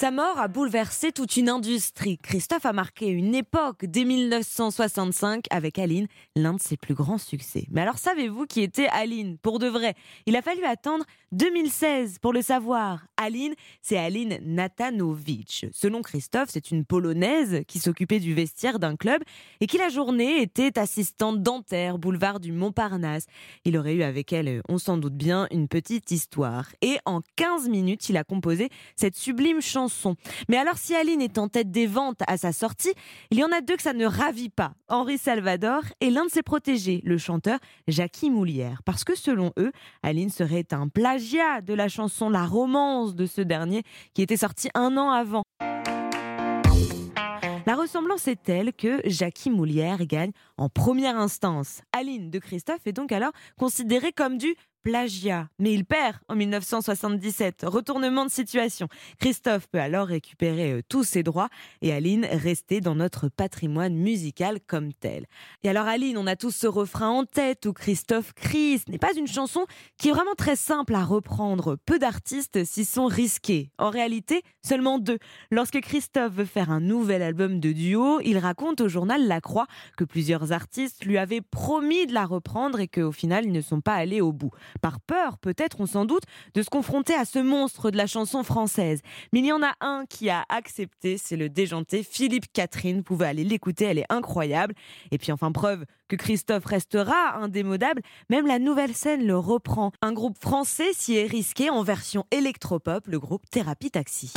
Sa mort a bouleversé toute une industrie. Christophe a marqué une époque dès 1965 avec Aline, l'un de ses plus grands succès. Mais alors savez-vous qui était Aline pour de vrai? Il a fallu attendre 2016 pour le savoir. Aline, c'est Aline Natanowicz. Selon Christophe, c'est une Polonaise qui s'occupait du vestiaire d'un club et qui la journée était assistante dentaire, boulevard du Montparnasse. Il aurait eu avec elle, on s'en doute bien, une petite histoire. Et en 15 minutes, il a composé cette sublime chanson mais alors, si Aline est en tête des ventes à sa sortie, il y en a deux que ça ne ravit pas. Henri Salvador et l'un de ses protégés, le chanteur Jackie Moulière. Parce que selon eux, Aline serait un plagiat de la chanson La Romance de ce dernier, qui était sorti un an avant. La ressemblance est telle que Jackie Moulière gagne en première instance. Aline de Christophe est donc alors considérée comme du plagiat. Mais il perd en 1977. Retournement de situation. Christophe peut alors récupérer euh, tous ses droits et Aline rester dans notre patrimoine musical comme tel. Et alors Aline, on a tous ce refrain en tête où Christophe crie. Ce n'est pas une chanson qui est vraiment très simple à reprendre. Peu d'artistes s'y sont risqués. En réalité, seulement deux. Lorsque Christophe veut faire un nouvel album de duo, il raconte au journal La Croix que plusieurs artistes lui avaient promis de la reprendre et qu'au final, ils ne sont pas allés au bout par peur, peut-être, on s'en doute, de se confronter à ce monstre de la chanson française. Mais il y en a un qui a accepté, c'est le déjanté Philippe Catherine. Vous pouvez aller l'écouter, elle est incroyable. Et puis enfin, preuve que Christophe restera indémodable, même la nouvelle scène le reprend. Un groupe français s'y est risqué en version électropop, le groupe Thérapie Taxi.